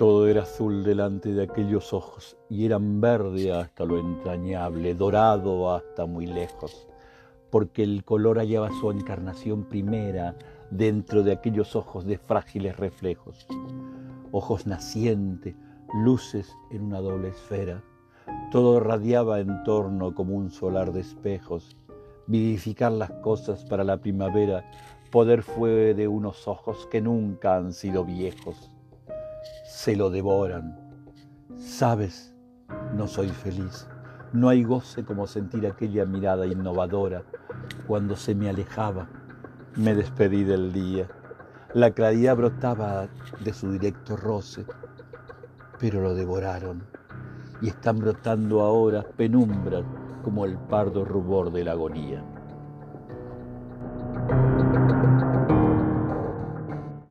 Todo era azul delante de aquellos ojos y eran verde hasta lo entrañable, dorado hasta muy lejos, porque el color hallaba su encarnación primera dentro de aquellos ojos de frágiles reflejos. Ojos nacientes, luces en una doble esfera. Todo radiaba en torno como un solar de espejos. Vivificar las cosas para la primavera, poder fue de unos ojos que nunca han sido viejos se lo devoran. Sabes, no soy feliz. No hay goce como sentir aquella mirada innovadora cuando se me alejaba. Me despedí del día. La claridad brotaba de su directo roce, pero lo devoraron y están brotando ahora penumbras como el pardo rubor de la agonía.